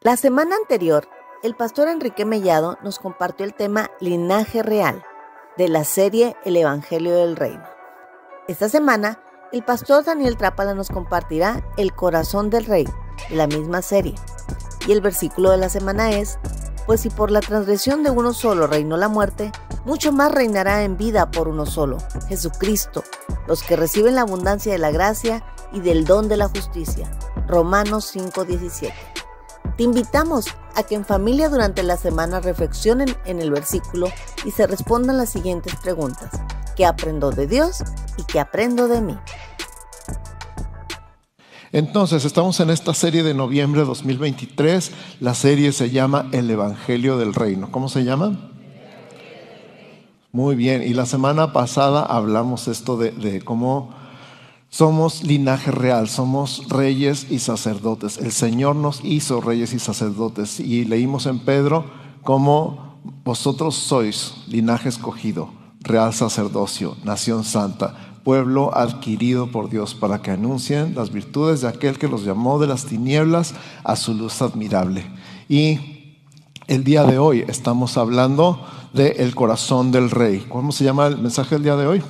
La semana anterior, el pastor Enrique Mellado nos compartió el tema Linaje Real de la serie El Evangelio del Reino. Esta semana, el pastor Daniel Trápala nos compartirá El Corazón del Rey de la misma serie. Y el versículo de la semana es, pues si por la transgresión de uno solo reinó la muerte, mucho más reinará en vida por uno solo, Jesucristo, los que reciben la abundancia de la gracia y del don de la justicia. Romanos 5:17. Te invitamos a que en familia durante la semana reflexionen en el versículo y se respondan las siguientes preguntas. ¿Qué aprendo de Dios y qué aprendo de mí? Entonces, estamos en esta serie de noviembre de 2023. La serie se llama El Evangelio del Reino. ¿Cómo se llama? Muy bien. Y la semana pasada hablamos esto de, de cómo somos linaje real, somos reyes y sacerdotes. El Señor nos hizo reyes y sacerdotes. Y leímos en Pedro cómo vosotros sois linaje escogido, real sacerdocio, nación santa, pueblo adquirido por Dios para que anuncien las virtudes de aquel que los llamó de las tinieblas a su luz admirable. Y el día de hoy estamos hablando del el corazón del rey. ¿Cómo se llama el mensaje del día de hoy?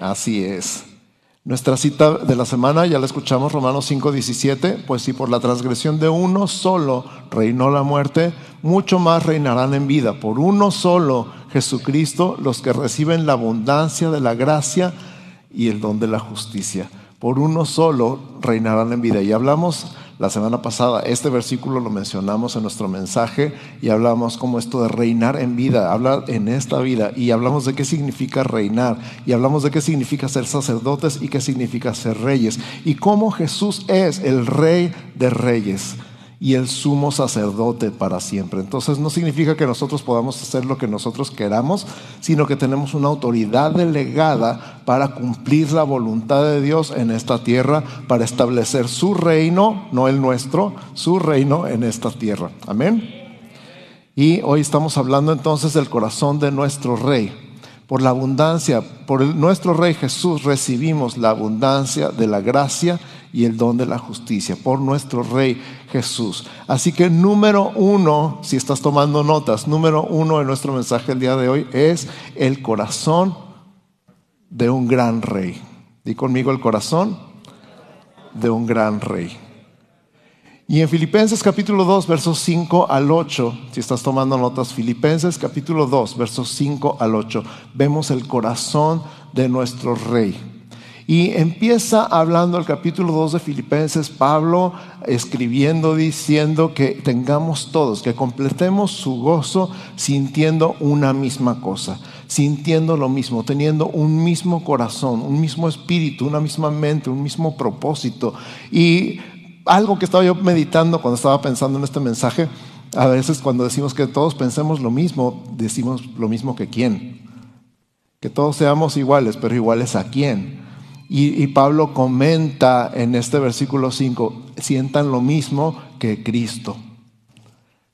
Así es. Nuestra cita de la semana ya la escuchamos, Romanos 5:17, pues si por la transgresión de uno solo reinó la muerte, mucho más reinarán en vida por uno solo, Jesucristo, los que reciben la abundancia de la gracia y el don de la justicia. Por uno solo reinarán en vida. Y hablamos la semana pasada, este versículo lo mencionamos en nuestro mensaje y hablamos como esto de reinar en vida, hablar en esta vida y hablamos de qué significa reinar y hablamos de qué significa ser sacerdotes y qué significa ser reyes y cómo Jesús es el rey de reyes y el sumo sacerdote para siempre. Entonces no significa que nosotros podamos hacer lo que nosotros queramos, sino que tenemos una autoridad delegada para cumplir la voluntad de Dios en esta tierra, para establecer su reino, no el nuestro, su reino en esta tierra. Amén. Y hoy estamos hablando entonces del corazón de nuestro rey. Por la abundancia, por nuestro rey Jesús recibimos la abundancia de la gracia y el don de la justicia por nuestro Rey Jesús. Así que número uno, si estás tomando notas, número uno de nuestro mensaje el día de hoy es el corazón de un gran rey. Di conmigo el corazón de un gran rey. Y en Filipenses capítulo 2, versos 5 al 8, si estás tomando notas, Filipenses capítulo 2, versos 5 al 8, vemos el corazón de nuestro rey. Y empieza hablando el capítulo 2 de Filipenses, Pablo escribiendo, diciendo que tengamos todos, que completemos su gozo sintiendo una misma cosa, sintiendo lo mismo, teniendo un mismo corazón, un mismo espíritu, una misma mente, un mismo propósito. Y algo que estaba yo meditando cuando estaba pensando en este mensaje, a veces cuando decimos que todos pensemos lo mismo, decimos lo mismo que quién. Que todos seamos iguales, pero iguales a quién. Y, Pablo comenta en este versículo 5, sientan lo mismo que Cristo.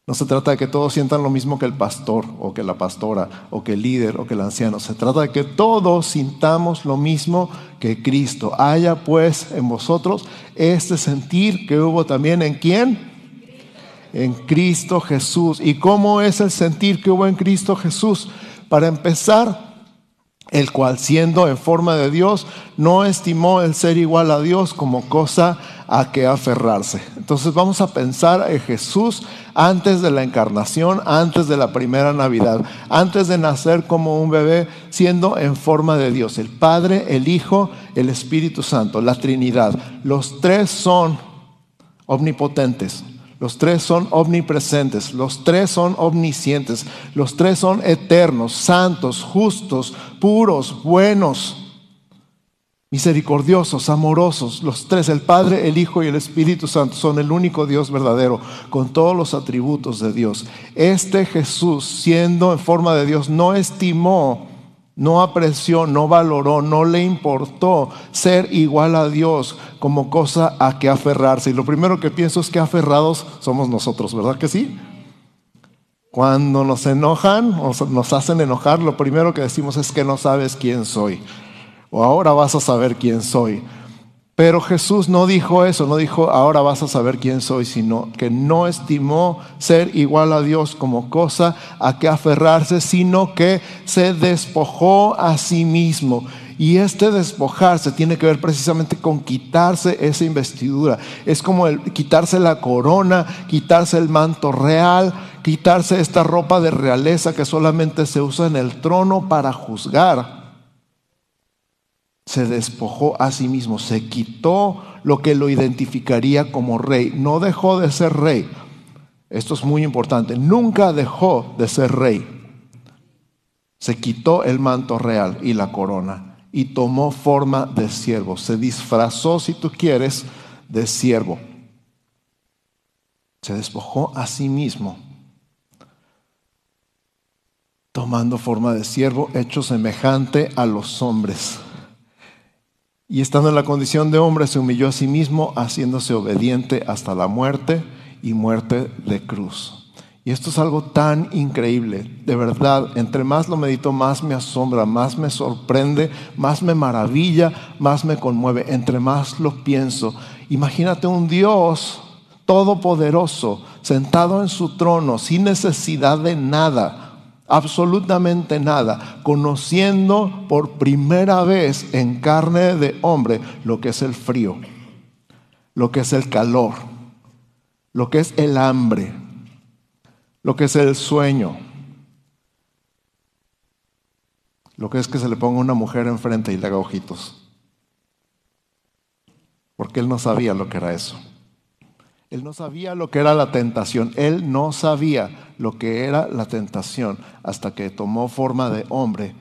No se trata de que todos sientan lo mismo que el pastor o que la pastora o que el líder o que el anciano. Se trata de que todos sintamos lo mismo que Cristo. Haya pues en vosotros este sentir que hubo también en quién? En Cristo Jesús. ¿Y cómo es el sentir que hubo en Cristo Jesús? Para empezar, el cual siendo en forma de Dios, no estimó el ser igual a Dios como cosa a que aferrarse. Entonces vamos a pensar en Jesús antes de la encarnación, antes de la primera Navidad, antes de nacer como un bebé, siendo en forma de Dios, el Padre, el Hijo, el Espíritu Santo, la Trinidad. Los tres son omnipotentes, los tres son omnipresentes, los tres son omniscientes, los tres son eternos, santos, justos, puros, buenos, misericordiosos, amorosos. Los tres, el Padre, el Hijo y el Espíritu Santo, son el único Dios verdadero, con todos los atributos de Dios. Este Jesús, siendo en forma de Dios, no estimó no apreció, no valoró, no le importó ser igual a Dios como cosa a que aferrarse. Y lo primero que pienso es que aferrados somos nosotros, ¿verdad que sí? Cuando nos enojan o nos hacen enojar, lo primero que decimos es que no sabes quién soy. O ahora vas a saber quién soy. Pero Jesús no dijo eso, no dijo, ahora vas a saber quién soy, sino que no estimó ser igual a Dios como cosa a que aferrarse, sino que se despojó a sí mismo. Y este despojarse tiene que ver precisamente con quitarse esa investidura. Es como quitarse la corona, quitarse el manto real, quitarse esta ropa de realeza que solamente se usa en el trono para juzgar se despojó a sí mismo, se quitó lo que lo identificaría como rey, no dejó de ser rey. Esto es muy importante, nunca dejó de ser rey. Se quitó el manto real y la corona y tomó forma de siervo, se disfrazó, si tú quieres, de siervo. Se despojó a sí mismo, tomando forma de siervo, hecho semejante a los hombres y estando en la condición de hombre, se humilló a sí mismo, haciéndose obediente hasta la muerte y muerte de cruz. Y esto es algo tan increíble, de verdad, entre más lo medito, más me asombra, más me sorprende, más me maravilla, más me conmueve, entre más lo pienso. Imagínate un Dios todopoderoso, sentado en su trono, sin necesidad de nada, absolutamente nada, conociendo por primera vez en carne de hombre lo que es el frío, lo que es el calor, lo que es el hambre, lo que es el sueño, lo que es que se le ponga una mujer enfrente y le haga ojitos, porque él no sabía lo que era eso. Él no sabía lo que era la tentación. Él no sabía lo que era la tentación hasta que tomó forma de hombre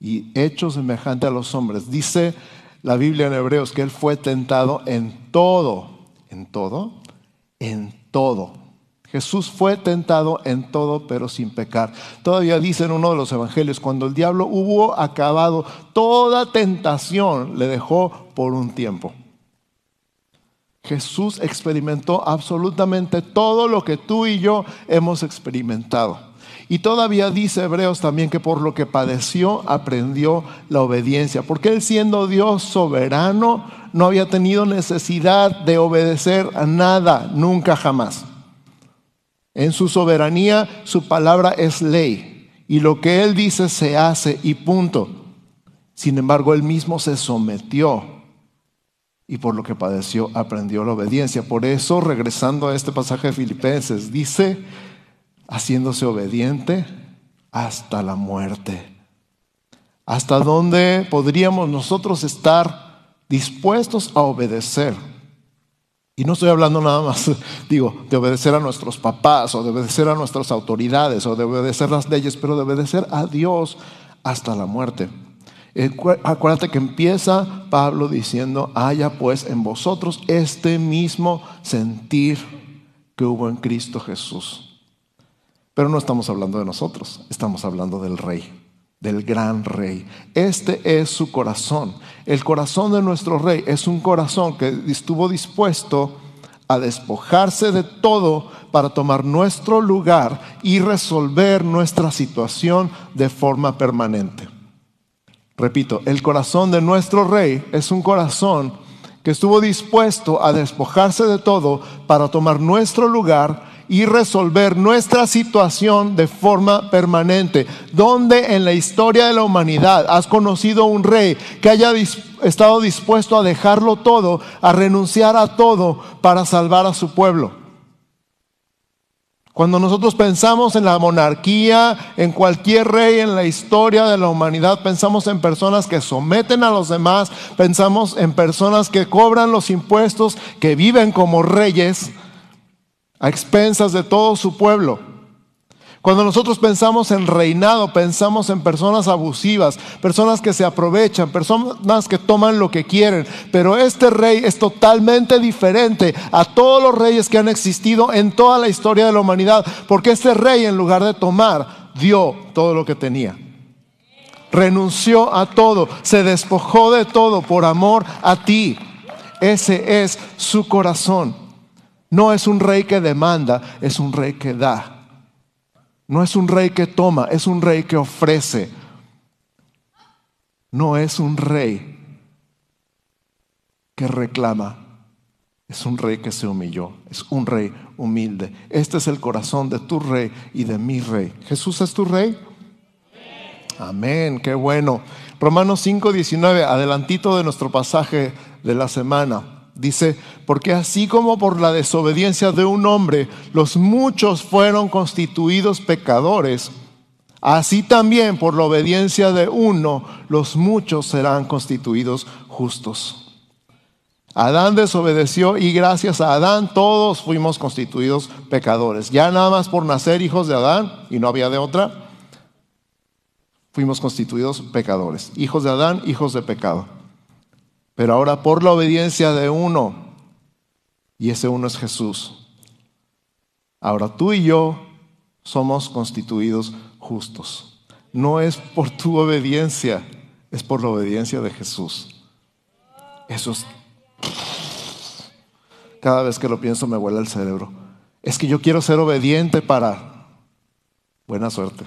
y hecho semejante a los hombres. Dice la Biblia en Hebreos que Él fue tentado en todo. ¿En todo? En todo. Jesús fue tentado en todo, pero sin pecar. Todavía dice en uno de los evangelios, cuando el diablo hubo acabado toda tentación, le dejó por un tiempo. Jesús experimentó absolutamente todo lo que tú y yo hemos experimentado. Y todavía dice Hebreos también que por lo que padeció aprendió la obediencia, porque él siendo Dios soberano no había tenido necesidad de obedecer a nada, nunca jamás. En su soberanía su palabra es ley y lo que él dice se hace y punto. Sin embargo, él mismo se sometió y por lo que padeció aprendió la obediencia. Por eso, regresando a este pasaje de Filipenses, dice, haciéndose obediente hasta la muerte. ¿Hasta dónde podríamos nosotros estar dispuestos a obedecer? Y no estoy hablando nada más, digo, de obedecer a nuestros papás o de obedecer a nuestras autoridades o de obedecer las leyes, pero de obedecer a Dios hasta la muerte. Acuérdate que empieza Pablo diciendo, haya pues en vosotros este mismo sentir que hubo en Cristo Jesús. Pero no estamos hablando de nosotros, estamos hablando del rey, del gran rey. Este es su corazón. El corazón de nuestro rey es un corazón que estuvo dispuesto a despojarse de todo para tomar nuestro lugar y resolver nuestra situación de forma permanente. Repito, el corazón de nuestro rey es un corazón que estuvo dispuesto a despojarse de todo para tomar nuestro lugar y resolver nuestra situación de forma permanente. ¿Dónde en la historia de la humanidad has conocido un rey que haya estado dispuesto a dejarlo todo, a renunciar a todo para salvar a su pueblo? Cuando nosotros pensamos en la monarquía, en cualquier rey en la historia de la humanidad, pensamos en personas que someten a los demás, pensamos en personas que cobran los impuestos, que viven como reyes a expensas de todo su pueblo. Cuando nosotros pensamos en reinado, pensamos en personas abusivas, personas que se aprovechan, personas que toman lo que quieren. Pero este rey es totalmente diferente a todos los reyes que han existido en toda la historia de la humanidad, porque este rey en lugar de tomar, dio todo lo que tenía. Renunció a todo, se despojó de todo por amor a ti. Ese es su corazón. No es un rey que demanda, es un rey que da. No es un rey que toma, es un rey que ofrece. No es un rey que reclama. Es un rey que se humilló, es un rey humilde. Este es el corazón de tu rey y de mi rey. ¿Jesús es tu rey? Amén, qué bueno. Romanos 5, 19, adelantito de nuestro pasaje de la semana. Dice, porque así como por la desobediencia de un hombre los muchos fueron constituidos pecadores, así también por la obediencia de uno los muchos serán constituidos justos. Adán desobedeció y gracias a Adán todos fuimos constituidos pecadores. Ya nada más por nacer hijos de Adán, y no había de otra, fuimos constituidos pecadores. Hijos de Adán, hijos de pecado. Pero ahora por la obediencia de uno, y ese uno es Jesús. Ahora tú y yo somos constituidos justos. No es por tu obediencia, es por la obediencia de Jesús. Eso es cada vez que lo pienso me vuela el cerebro. Es que yo quiero ser obediente para... Buena suerte.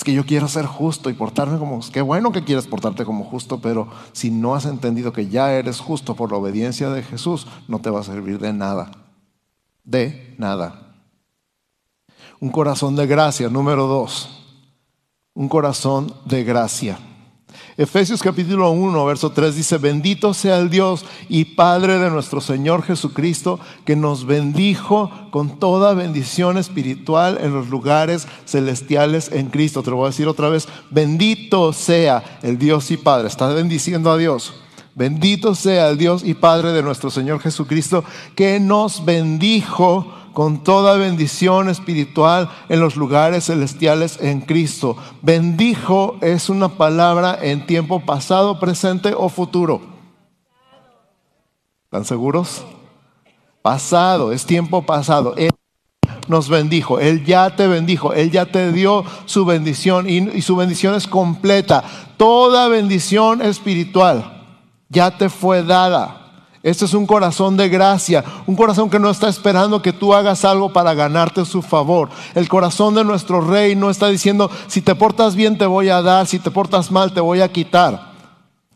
Es que yo quiero ser justo y portarme como... Qué bueno que quieres portarte como justo, pero si no has entendido que ya eres justo por la obediencia de Jesús, no te va a servir de nada. De nada. Un corazón de gracia, número dos. Un corazón de gracia. Efesios capítulo 1, verso 3 dice, bendito sea el Dios y Padre de nuestro Señor Jesucristo, que nos bendijo con toda bendición espiritual en los lugares celestiales en Cristo. Te lo voy a decir otra vez, bendito sea el Dios y Padre. Está bendiciendo a Dios. Bendito sea el Dios y Padre de nuestro Señor Jesucristo, que nos bendijo con toda bendición espiritual en los lugares celestiales en Cristo. Bendijo es una palabra en tiempo pasado, presente o futuro. ¿Están seguros? Pasado, es tiempo pasado. Él nos bendijo, Él ya te bendijo, Él ya te dio su bendición y, y su bendición es completa. Toda bendición espiritual ya te fue dada. Este es un corazón de gracia, un corazón que no está esperando que tú hagas algo para ganarte su favor. El corazón de nuestro rey no está diciendo, si te portas bien te voy a dar, si te portas mal te voy a quitar.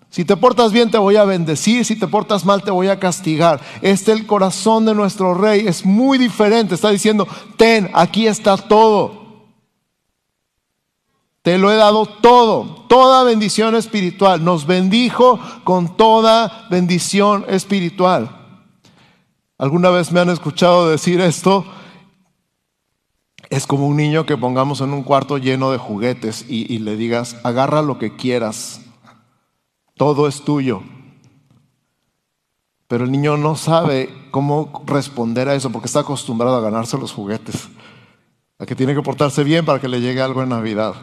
Si te portas bien te voy a bendecir, si te portas mal te voy a castigar. Este el corazón de nuestro rey, es muy diferente. Está diciendo, ten, aquí está todo. Te lo he dado todo, toda bendición espiritual. Nos bendijo con toda bendición espiritual. ¿Alguna vez me han escuchado decir esto? Es como un niño que pongamos en un cuarto lleno de juguetes y, le digas, agarra lo que quieras, todo es tuyo. Pero el niño no sabe cómo responder a eso porque está acostumbrado a ganarse los juguetes, a que tiene que portarse bien para que le llegue algo en Navidad.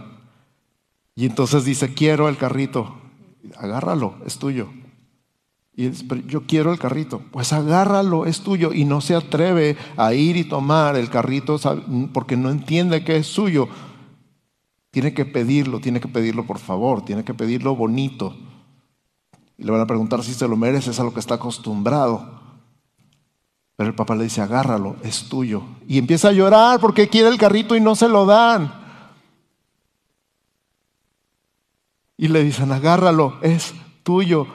Y entonces dice, quiero el carrito. Agárralo, es tuyo. Y dice, yo quiero el carrito. Pues agárralo, es tuyo. Y no se atreve a ir y tomar el carrito porque no entiende que es suyo. Tiene que pedirlo, tiene que pedirlo por favor, tiene que pedirlo bonito. Y le van a preguntar si se lo merece, es a lo que está acostumbrado. Pero el papá le dice, agárralo, es tuyo. Y empieza a llorar porque quiere el carrito y no se lo dan. Y le dicen, agárralo, es tuyo.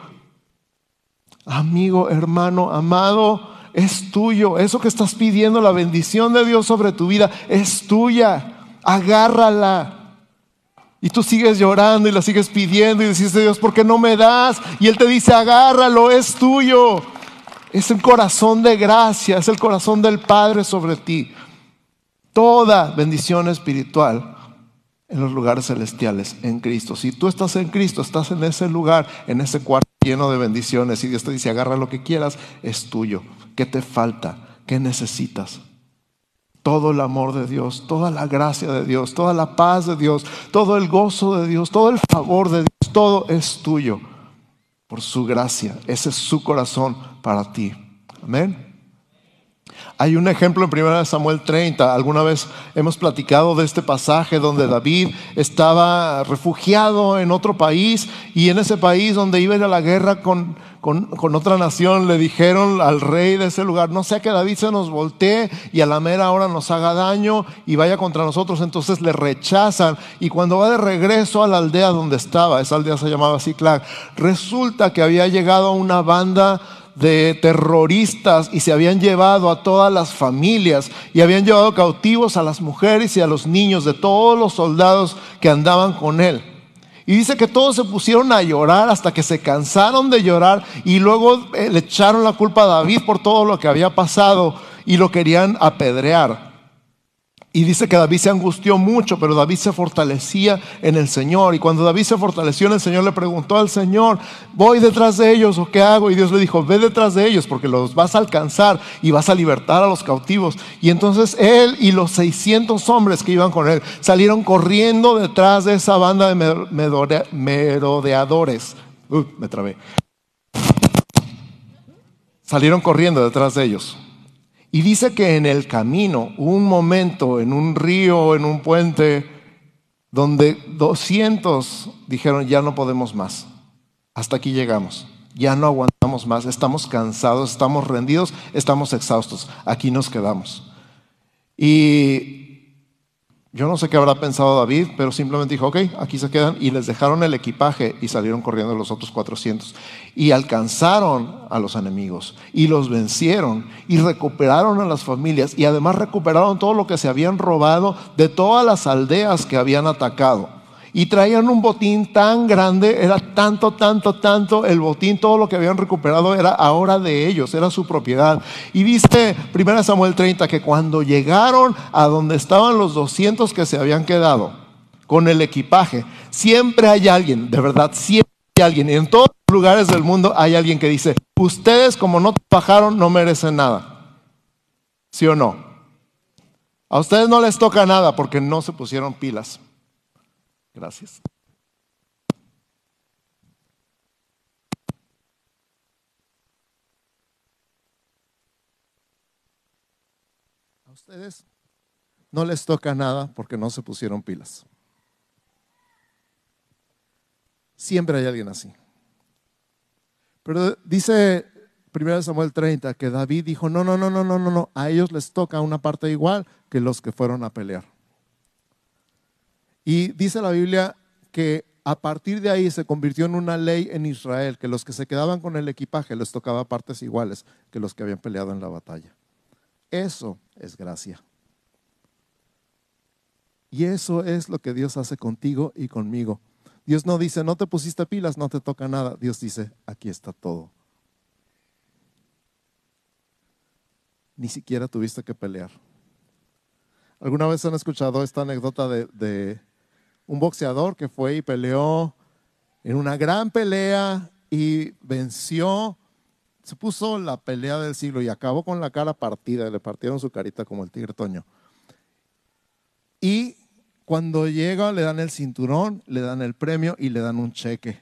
Amigo, hermano, amado, es tuyo. Eso que estás pidiendo, la bendición de Dios sobre tu vida, es tuya. Agárrala. Y tú sigues llorando y la sigues pidiendo y dices, Dios, ¿por qué no me das? Y Él te dice, agárralo, es tuyo. Es el corazón de gracia, es el corazón del Padre sobre ti. Toda bendición espiritual en los lugares celestiales, en Cristo. Si tú estás en Cristo, estás en ese lugar, en ese cuarto lleno de bendiciones y Dios te dice, agarra lo que quieras, es tuyo. ¿Qué te falta? ¿Qué necesitas? Todo el amor de Dios, toda la gracia de Dios, toda la paz de Dios, todo el gozo de Dios, todo el favor de Dios, todo es tuyo por su gracia. Ese es su corazón para ti. Amén. Hay un ejemplo en 1 Samuel 30. Alguna vez hemos platicado de este pasaje donde David estaba refugiado en otro país y en ese país donde iba a la guerra con, con, otra nación le dijeron al rey de ese lugar, no sea que David se nos voltee y a la mera hora nos haga daño y vaya contra nosotros. Entonces le rechazan y cuando va de regreso a la aldea donde estaba, esa aldea se llamaba Ciclac, resulta que había llegado una banda de terroristas y se habían llevado a todas las familias y habían llevado cautivos a las mujeres y a los niños de todos los soldados que andaban con él. Y dice que todos se pusieron a llorar hasta que se cansaron de llorar y luego eh, le echaron la culpa a David por todo lo que había pasado y lo querían apedrear. Y dice que David se angustió mucho, pero David se fortalecía en el Señor. Y cuando David se fortaleció en el Señor, le preguntó al Señor, ¿voy detrás de ellos o qué hago? Y Dios le dijo, ve detrás de ellos porque los vas a alcanzar y vas a libertar a los cautivos. Y entonces él y los 600 hombres que iban con él salieron corriendo detrás de esa banda de merodeadores. Uy, me trabé. Salieron corriendo detrás de ellos. Y dice que en el camino, un momento, en un río, en un puente, donde 200 dijeron, ya no podemos más, hasta aquí llegamos, ya no aguantamos más, estamos cansados, estamos rendidos, estamos exhaustos, aquí nos quedamos. Y yo no sé qué habrá pensado David, pero simplemente dijo, ok, aquí se quedan y les dejaron el equipaje y salieron corriendo los otros 400. Y alcanzaron a los enemigos y los vencieron y recuperaron a las familias y además recuperaron todo lo que se habían robado de todas las aldeas que habían atacado y traían un botín tan grande, era tanto, tanto, tanto el botín, todo lo que habían recuperado era ahora de ellos, era su propiedad. Y viste 1 Samuel 30 que cuando llegaron a donde estaban los 200 que se habían quedado con el equipaje, siempre hay alguien, de verdad, siempre hay alguien, en todos los lugares del mundo hay alguien que dice, ustedes como no trabajaron no merecen nada. ¿Sí o no? A ustedes no les toca nada porque no se pusieron pilas. Gracias. A ustedes no les toca nada porque no se pusieron pilas. Siempre hay alguien así. Pero dice 1 Samuel 30 que David dijo, no, no, no, no, no, no, no, a ellos les toca una parte igual que los que fueron a pelear. Y dice la Biblia que a partir de ahí se convirtió en una ley en Israel, que los que se quedaban con el equipaje les tocaba partes iguales que los que habían peleado en la batalla. Eso es gracia. Y eso es lo que Dios hace contigo y conmigo. Dios no dice, no te pusiste pilas, no te toca nada. Dios dice, aquí está todo. Ni siquiera tuviste que pelear. ¿Alguna vez han escuchado esta anécdota de, un boxeador que fue y peleó en una gran pelea y venció, se puso la pelea del siglo y acabó con la cara partida, le partieron su carita como el tigre Toño. Y cuando llega le dan el cinturón, le dan el premio y le dan un cheque.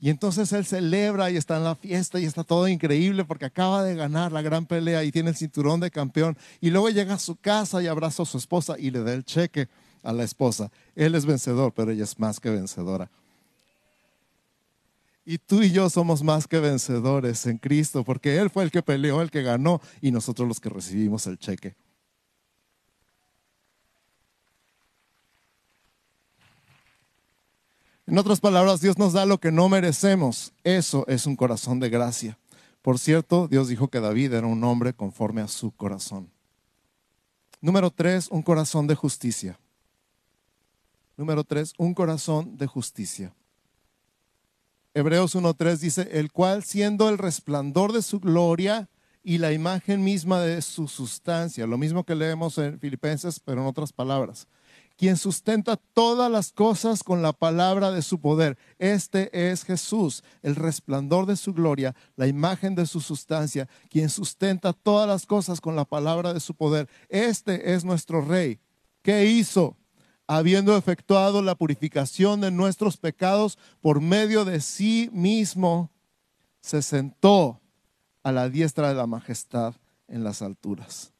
Y entonces él celebra y está en la fiesta y está todo increíble porque acaba de ganar la gran pelea y tiene el cinturón de campeón. Y luego llega a su casa y abraza a su esposa y le da el cheque a la esposa. Él es vencedor, pero ella es más que vencedora. Y tú y yo somos más que vencedores en Cristo, porque Él fue el que peleó, el que ganó, y nosotros los que recibimos el cheque. En otras palabras, Dios nos da lo que no merecemos. Eso es un corazón de gracia. Por cierto, Dios dijo que David era un hombre conforme a su corazón. Número tres, un corazón de justicia. Número tres, un corazón de justicia. Hebreos 1.3 dice, el cual siendo el resplandor de su gloria y la imagen misma de su sustancia, lo mismo que leemos en Filipenses, pero en otras palabras, quien sustenta todas las cosas con la palabra de su poder. Este es Jesús, el resplandor de su gloria, la imagen de su sustancia, quien sustenta todas las cosas con la palabra de su poder. Este es nuestro Rey. ¿Qué hizo? Habiendo efectuado la purificación de nuestros pecados por medio de sí mismo, se sentó a la diestra de la majestad en las alturas.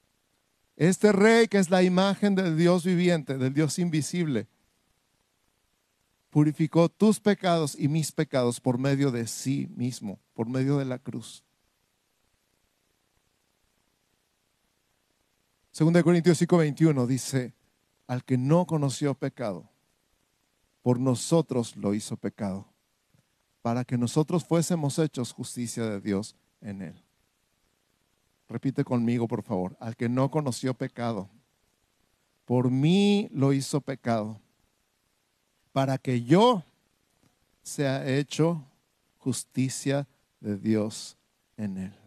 Este rey que es la imagen del Dios viviente, del Dios invisible, purificó tus pecados y mis pecados por medio de sí mismo, por medio de la cruz. Segunda de Corintios 5:21 dice, al que no conoció pecado, por nosotros lo hizo pecado, para que nosotros fuésemos hechos justicia de Dios en él. Repite conmigo, por favor, al que no conoció pecado, por mí lo hizo pecado, para que yo sea hecho justicia de Dios en él.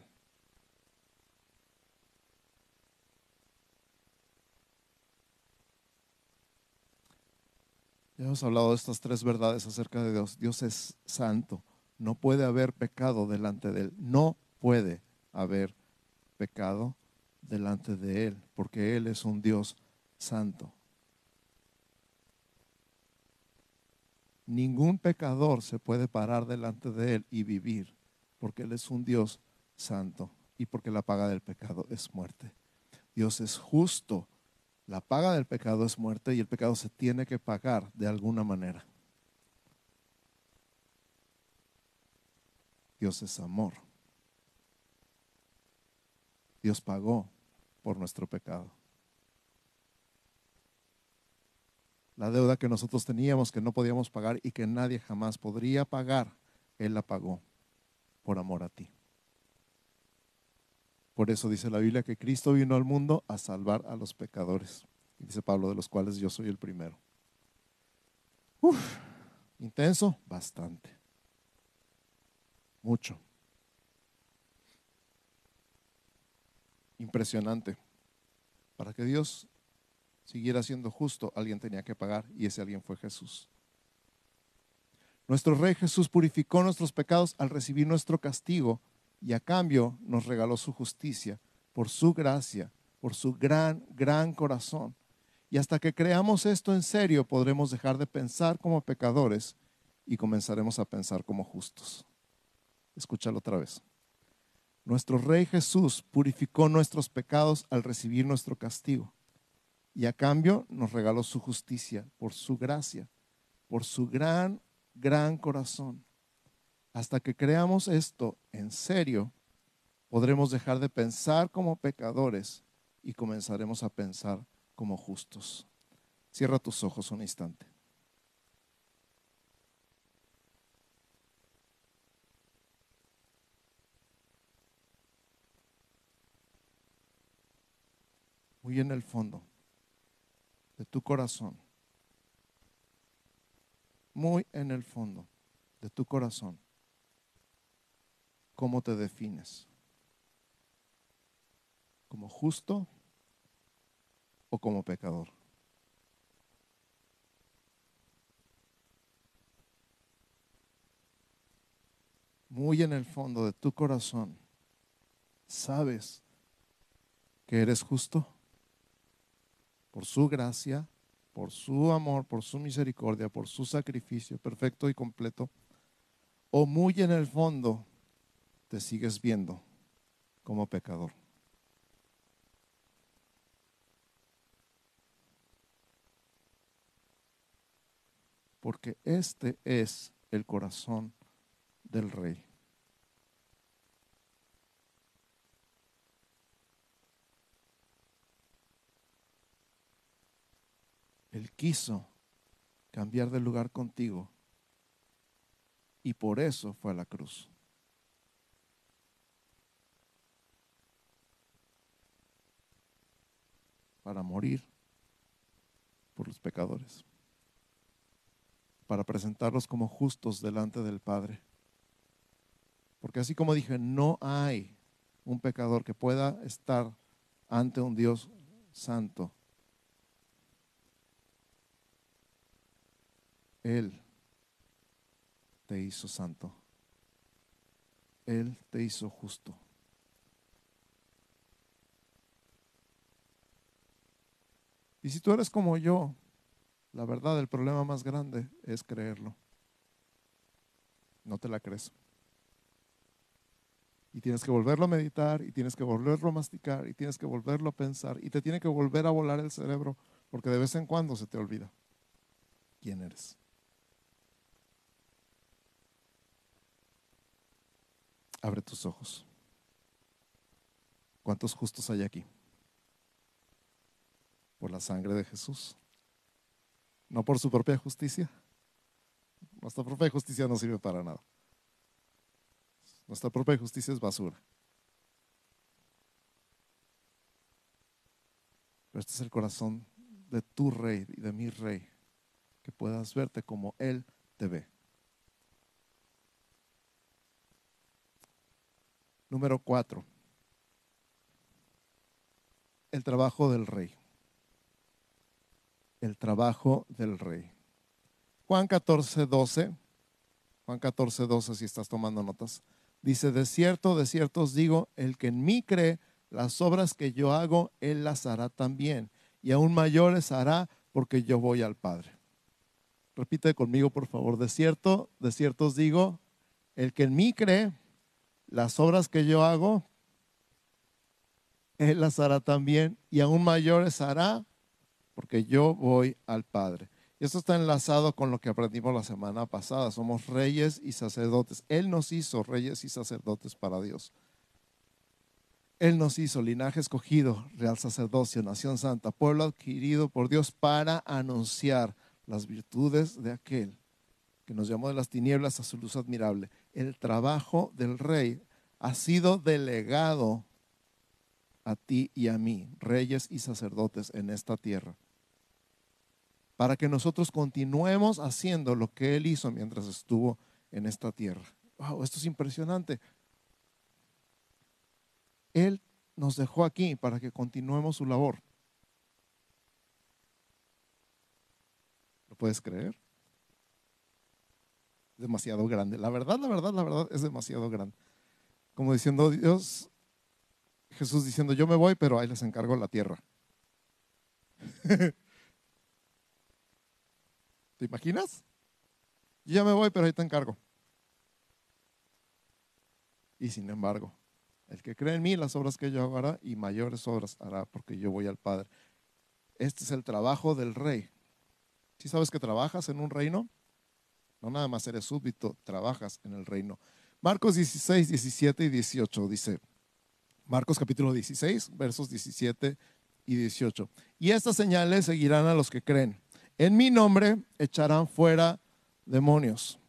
Ya hemos hablado de estas tres verdades acerca de Dios. Dios es santo. No puede haber pecado delante de Él. No puede haber pecado delante de Él, porque Él es un Dios santo. Ningún pecador se puede parar delante de Él y vivir, porque Él es un Dios santo y porque la paga del pecado es muerte. Dios es justo la paga del pecado es muerte y el pecado se tiene que pagar de alguna manera. Dios es amor. Dios pagó por nuestro pecado. La deuda que nosotros teníamos que no podíamos pagar y que nadie jamás podría pagar, Él la pagó por amor a ti. Por eso dice la Biblia que Cristo vino al mundo a salvar a los pecadores. Y dice Pablo, de los cuales yo soy el primero. Uf, intenso, bastante. Mucho. Impresionante. Para que Dios siguiera siendo justo, alguien tenía que pagar y ese alguien fue Jesús. Nuestro Rey Jesús purificó nuestros pecados al recibir nuestro castigo y a cambio nos regaló su justicia por su gracia, por su gran, gran corazón. Y hasta que creamos esto en serio, podremos dejar de pensar como pecadores y comenzaremos a pensar como justos. Escúchalo otra vez. Nuestro Rey Jesús purificó nuestros pecados al recibir nuestro castigo y a cambio nos regaló su justicia por su gracia, por su gran, gran corazón. Hasta que creamos esto en serio, podremos dejar de pensar como pecadores y comenzaremos a pensar como justos. Cierra tus ojos un instante. Muy en el fondo de tu corazón, muy en el fondo de tu corazón, ¿cómo te defines? ¿Como justo o como pecador? Muy en el fondo de tu corazón, ¿sabes que eres justo? Por su gracia, por su amor, por su misericordia, por su sacrificio perfecto y completo. O muy en el fondo te sigues viendo como pecador. Porque este es el corazón del rey. Él quiso cambiar de lugar contigo y por eso fue a la cruz. Para morir por los pecadores para presentarlos como justos delante del Padre. Porque así como dije, no hay un pecador que pueda estar ante un Dios santo. Él te hizo santo. Él te hizo justo. Y si tú eres como yo, la verdad, el problema más grande es creerlo. No te la crees. Y tienes que volverlo a meditar, y tienes que volverlo a masticar, y tienes que volverlo a pensar, y te tiene que volver a volar el cerebro, porque de vez en cuando se te olvida quién eres. Abre tus ojos. ¿Cuántos justos hay aquí? Sangre de Jesús. No por su propia justicia. Nuestra propia justicia no sirve para nada. Nuestra propia justicia es basura. Pero este es el corazón de tu rey y de mi rey, que puedas verte como Él te ve. Número cuatro, el trabajo del rey. El trabajo del rey. Juan 14, 12. Juan 14, 12, si estás tomando notas. Dice, de cierto, de cierto os digo, el que en mí cree, las obras que yo hago, él las hará también. Y aún mayores hará porque yo voy al Padre. Repite conmigo, por favor. De cierto, de cierto os digo, el que en mí cree, las obras que yo hago, Él las hará también y aún mayores hará porque yo voy al Padre. Y esto está enlazado con lo que aprendimos la semana pasada. Somos reyes y sacerdotes. Él nos hizo reyes y sacerdotes para Dios. Él nos hizo linaje escogido, real sacerdocio, nación santa, pueblo adquirido por Dios para anunciar las virtudes de aquel que nos llamó de las tinieblas a su luz admirable. El trabajo del rey ha sido delegado a ti y a mí, reyes y sacerdotes en esta tierra, para que nosotros continuemos haciendo lo que Él hizo mientras estuvo en esta tierra. Wow, esto es impresionante. Él nos dejó aquí para que continuemos su labor. ¿Lo puedes creer? demasiado grande. La verdad, la verdad, la verdad es demasiado grande. Como diciendo Dios, Jesús diciendo, yo me voy, pero ahí les encargo la tierra. ¿Te imaginas? Yo ya me voy, pero ahí te encargo. Y sin embargo, el que cree en mí, las obras que yo hará y mayores obras hará porque yo voy al Padre. Este es el trabajo del rey. Si sabes que trabajas en un reino, no nada más eres súbdito, trabajas en el reino. Marcos 16, 17 y 18 dice, Marcos capítulo 16, versos 17 y 18. Y estas señales seguirán a los que creen. En mi nombre echarán fuera demonios,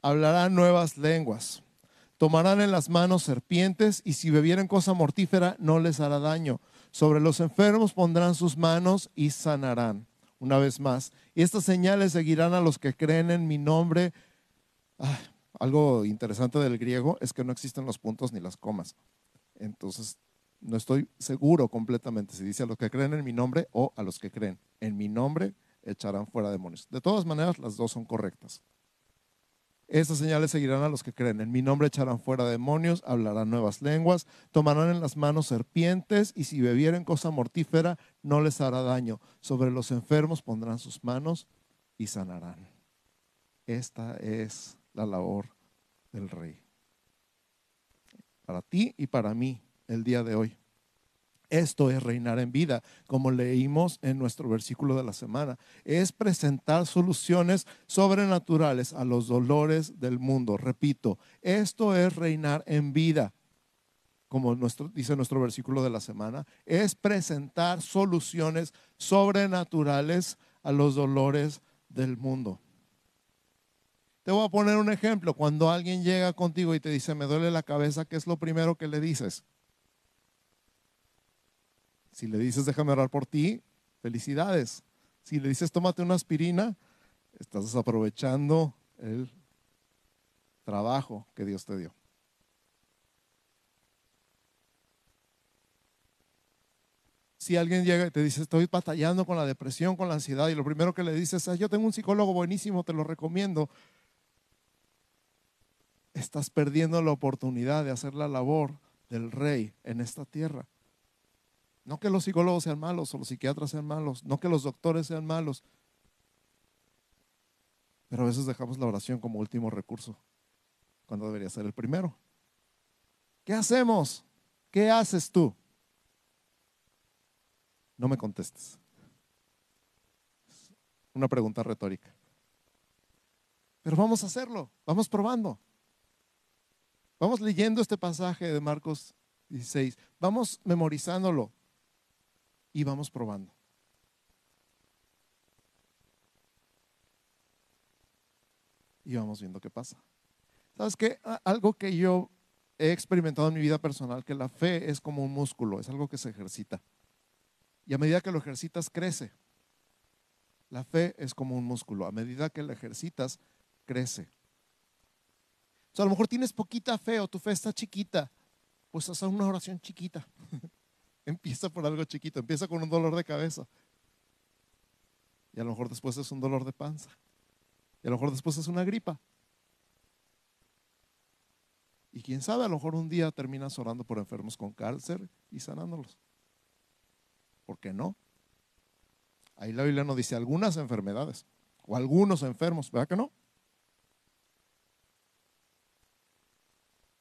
hablarán nuevas lenguas, tomarán en las manos serpientes y si bebieren cosa mortífera no les hará daño. Sobre los enfermos pondrán sus manos y sanarán una vez más. Y estas señales seguirán a los que creen en mi nombre. Ah, algo interesante del griego es que no existen los puntos ni las comas. Entonces, no estoy seguro completamente si dice a los que creen en mi nombre o a los que creen en mi nombre echarán fuera demonios. De todas maneras, las dos son correctas. Estas señales seguirán a los que creen. En mi nombre echarán fuera demonios, hablarán nuevas lenguas, tomarán en las manos serpientes y si bebieren cosa mortífera no les hará daño. Sobre los enfermos pondrán sus manos y sanarán. Esta es la labor del rey. Para ti y para mí el día de hoy. Esto es reinar en vida, como leímos en nuestro versículo de la semana. Es presentar soluciones sobrenaturales a los dolores del mundo. Repito, esto es reinar en vida, como dice nuestro versículo de la semana. Es presentar soluciones sobrenaturales a los dolores del mundo. Te voy a poner un ejemplo. Cuando alguien llega contigo y te dice, me duele la cabeza, ¿qué es lo primero que le dices? Si le dices, déjame orar por ti, felicidades. Si le dices, tómate una aspirina, estás desaprovechando el trabajo que Dios te dio. Si alguien llega y te dice, estoy batallando con la depresión, con la ansiedad, y lo primero que le dices es, yo tengo un psicólogo buenísimo, te lo recomiendo, estás perdiendo la oportunidad de hacer la labor del rey en esta tierra. No que los psicólogos sean malos o los psiquiatras sean malos, no que los doctores sean malos. Pero a veces dejamos la oración como último recurso, cuando debería ser el primero. ¿Qué hacemos? ¿Qué haces tú? No me contestes. Una pregunta retórica. Pero vamos a hacerlo, vamos probando. Vamos leyendo este pasaje de Marcos 16, vamos memorizándolo y vamos probando. Y vamos viendo qué pasa. ¿Sabes qué? Algo que yo he experimentado en mi vida personal, que la fe es como un músculo, es algo que se ejercita. Y a medida que lo ejercitas, crece. La fe es como un músculo. A medida que la ejercitas, crece. O sea, a lo mejor tienes poquita fe o tu fe está chiquita. Pues haz una oración chiquita. empieza por algo chiquito. Empieza con un dolor de cabeza. Y a lo mejor después es un dolor de panza. Y a lo mejor después es una gripa. Y quién sabe, a lo mejor un día terminas orando por enfermos con cáncer y sanándolos. ¿Por qué no? Ahí la Biblia nos dice algunas enfermedades o algunos enfermos, ¿verdad que no?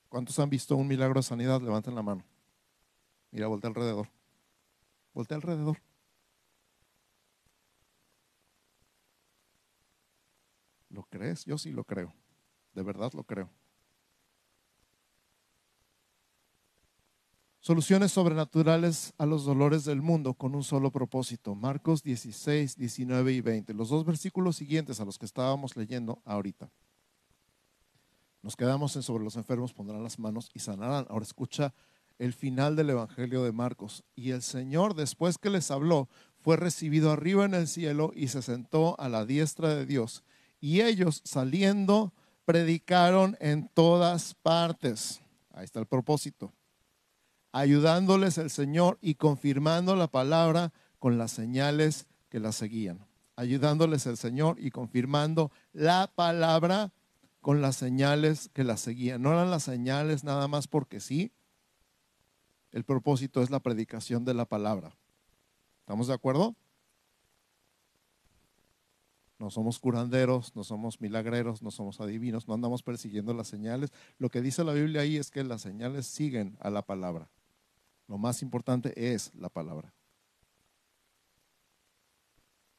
¿Cuántos han visto un milagro de sanidad? Levanten la mano. Mira, voltea alrededor. Voltea alrededor. ¿Lo crees? Yo sí lo creo. De verdad lo creo. Soluciones sobrenaturales a los dolores del mundo con un solo propósito. Marcos 16, 19 y 20. Los dos versículos siguientes a los que estábamos leyendo ahorita. Nos quedamos en sobre los enfermos, pondrán las manos y sanarán. Ahora escucha el final del Evangelio de Marcos. Y el Señor, después que les habló, fue recibido arriba en el cielo y se sentó a la diestra de Dios. Y ellos saliendo predicaron en todas partes. Ahí está el propósito ayudándoles el Señor y confirmando la palabra con las señales que la seguían. Ayudándoles el Señor y confirmando la palabra con las señales que la seguían. No eran las señales nada más porque sí. El propósito es la predicación de la palabra. ¿Estamos de acuerdo? No somos curanderos, no somos milagreros, no somos adivinos, no andamos persiguiendo las señales. Lo que dice la Biblia ahí es que las señales siguen a la palabra. Lo más importante es la palabra.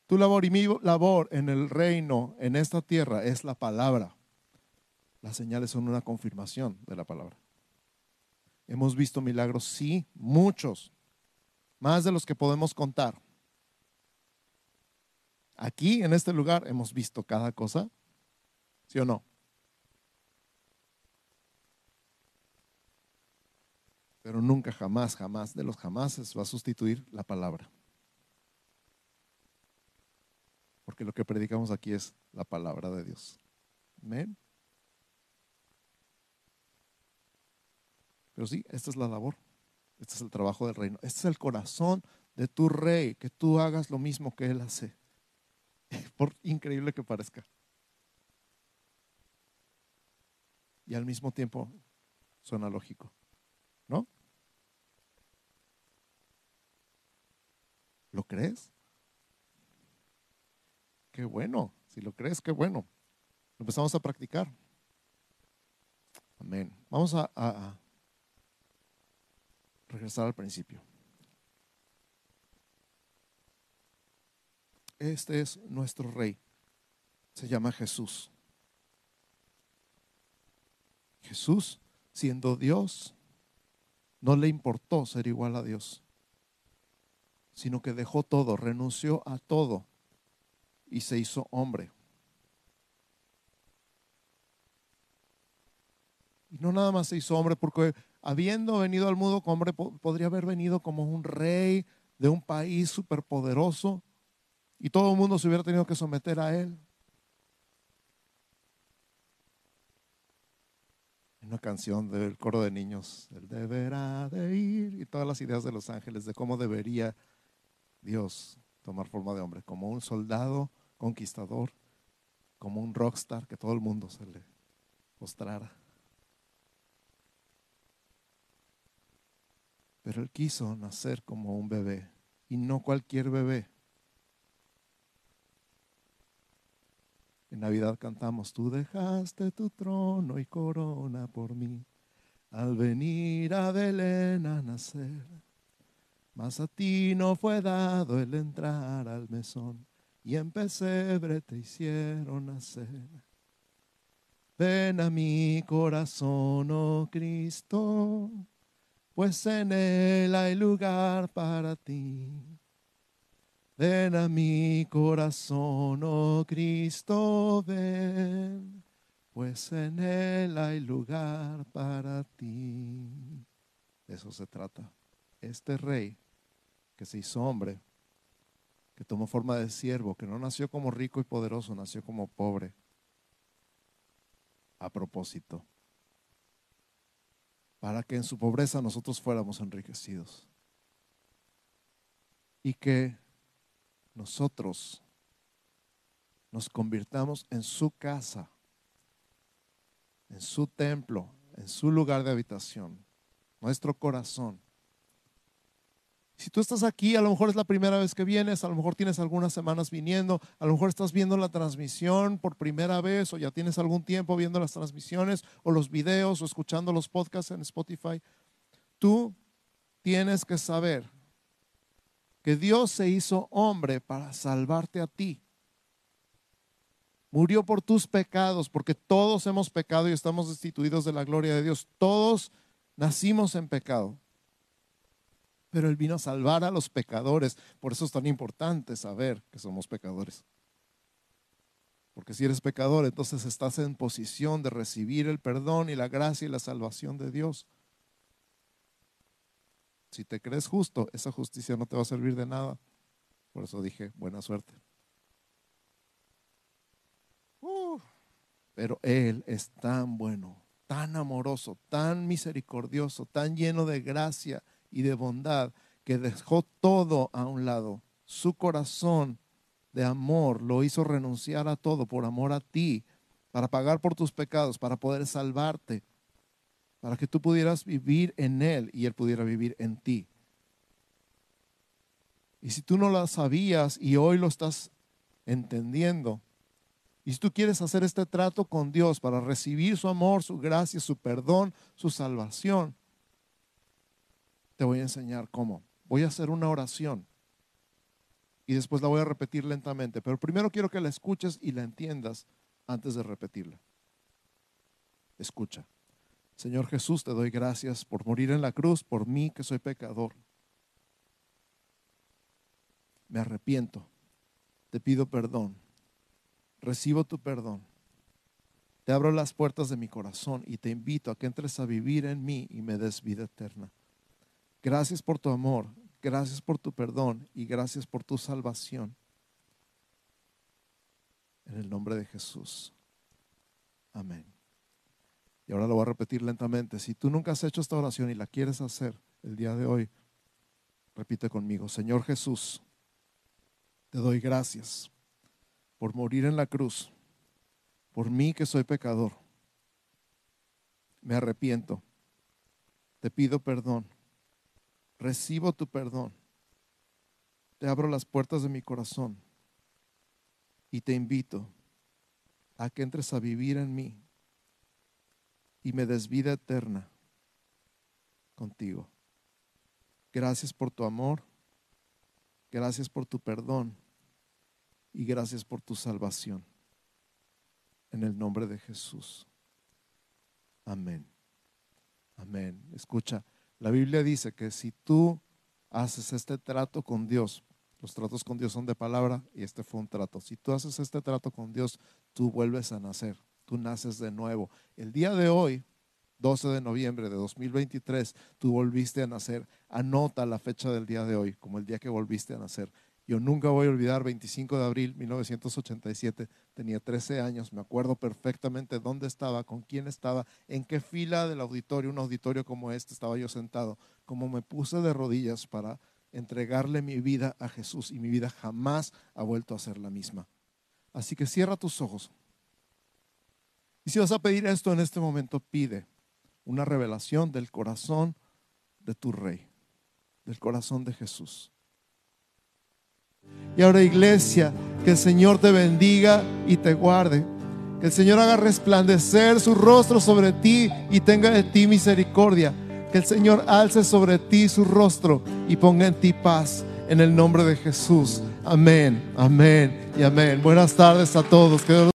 Tu labor y mi labor en el reino, en esta tierra, es la palabra. Las señales son una confirmación de la palabra. Hemos visto milagros, sí, muchos, más de los que podemos contar. Aquí, en este lugar, hemos visto cada cosa, ¿sí o no? pero nunca, jamás, jamás de los jamases va a sustituir la palabra. Porque lo que predicamos aquí es la palabra de Dios. Amén. Pero sí, esta es la labor. Este es el trabajo del reino. Este es el corazón de tu rey, que tú hagas lo mismo que él hace. Por increíble que parezca. Y al mismo tiempo suena lógico. ¿No? ¿Lo crees? Qué bueno. Si lo crees, qué bueno. Empezamos a practicar. Amén. Vamos a regresar al principio. Este es nuestro rey. Se llama Jesús. Jesús, siendo Dios, no le importó ser igual a Dios sino que dejó todo, renunció a todo y se hizo hombre. Y no nada más se hizo hombre, porque habiendo venido al mundo como hombre, podría haber venido como un rey de un país superpoderoso y todo el mundo se hubiera tenido que someter a él. Una canción del coro de niños, él deberá de ir, y todas las ideas de los ángeles de cómo debería Dios tomar forma de hombre, como un soldado conquistador, como un rockstar que todo el mundo se le postrara. Pero él quiso nacer como un bebé y no cualquier bebé. En Navidad cantamos, tú dejaste tu trono y corona por mí. al venir a Belén a nacer. Mas a ti no fue dado el entrar al mesón y en pesebre te hicieron nacer. Ven a mi corazón, oh Cristo, pues en él hay lugar para ti. Ven a mi corazón, oh Cristo, ven pues en Él hay lugar para ti. De eso se trata. Este rey que se hizo hombre, que tomó forma de siervo, que no nació como rico y poderoso, nació como pobre. A propósito, para que en su pobreza nosotros fuéramos enriquecidos. Y que nosotros nos convirtamos en su casa en su templo, en su lugar de habitación, nuestro corazón. Si tú estás aquí, a lo mejor es la primera vez que vienes, a lo mejor tienes algunas semanas viniendo, a lo mejor estás viendo la transmisión por primera vez o ya tienes algún tiempo viendo las transmisiones o los videos o escuchando los podcasts en Spotify. Tú tienes que saber que Dios se hizo hombre para salvarte a ti murió por tus pecados, porque todos hemos pecado y estamos destituidos de la gloria de Dios. Todos nacimos en pecado. Pero Él vino a salvar a los pecadores. Por eso es tan importante saber que somos pecadores. Porque si eres pecador, entonces estás en posición de recibir el perdón y la gracia y la salvación de Dios. Si te crees justo, esa justicia no te va a servir de nada. Por eso dije, buena suerte. Pero Él es tan bueno, tan amoroso, tan misericordioso, tan lleno de gracia y de bondad, que dejó todo a un lado. Su corazón de amor lo hizo renunciar a todo por amor a ti, para pagar por tus pecados, para poder salvarte, para que tú pudieras vivir en Él y Él pudiera vivir en ti. Y si tú no lo sabías y hoy lo estás entendiendo, y si tú quieres hacer este trato con Dios para recibir su amor, su gracia, su perdón, su salvación, te voy a enseñar cómo. Voy a hacer una oración y después la voy a repetir lentamente. Pero primero quiero que la escuches y la entiendas antes de repetirla. Escucha. Señor Jesús, te doy gracias por morir en la cruz, por mí que soy pecador. Me arrepiento. Te pido perdón recibo tu perdón. Te abro las puertas de mi corazón y te invito a que entres a vivir en mí y me des vida eterna. Gracias por tu amor, gracias por tu perdón y gracias por tu salvación. En el nombre de Jesús. Amén. Y ahora lo voy a repetir lentamente. Si tú nunca has hecho esta oración y la quieres hacer el día de hoy, repite conmigo, Señor Jesús, te doy gracias por morir en la cruz, por mí que soy pecador. Me arrepiento, te pido perdón, recibo tu perdón, te abro las puertas de mi corazón y te invito a que entres a vivir en mí y me des vida eterna contigo. Gracias por tu amor, gracias por tu perdón y gracias por tu salvación. En el nombre de Jesús. Amén. Amén. Escucha, la Biblia dice que si tú haces este trato con Dios, los tratos con Dios son de palabra y este fue un trato. Si tú haces este trato con Dios, tú vuelves a nacer, tú naces de nuevo. El día de hoy, 12 de noviembre de 2023, tú volviste a nacer. Anota la fecha del día de hoy como el día que volviste a nacer. Yo nunca voy a olvidar 25 de abril 1987, tenía 13 años, me acuerdo perfectamente dónde estaba, con quién estaba, en qué fila del auditorio, un auditorio como este, estaba yo sentado, como me puse de rodillas para entregarle mi vida a Jesús y mi vida jamás ha vuelto a ser la misma. Así que cierra tus ojos. Y si vas a pedir esto en este momento, pide una revelación del corazón de tu rey, del corazón de Jesús. Y ahora iglesia, que el Señor te bendiga y te guarde. Que el Señor haga resplandecer su rostro sobre ti y tenga de ti misericordia. Que el Señor alce sobre ti su rostro y ponga en ti paz. En el nombre de Jesús. Amén, amén y amén. Buenas tardes a todos.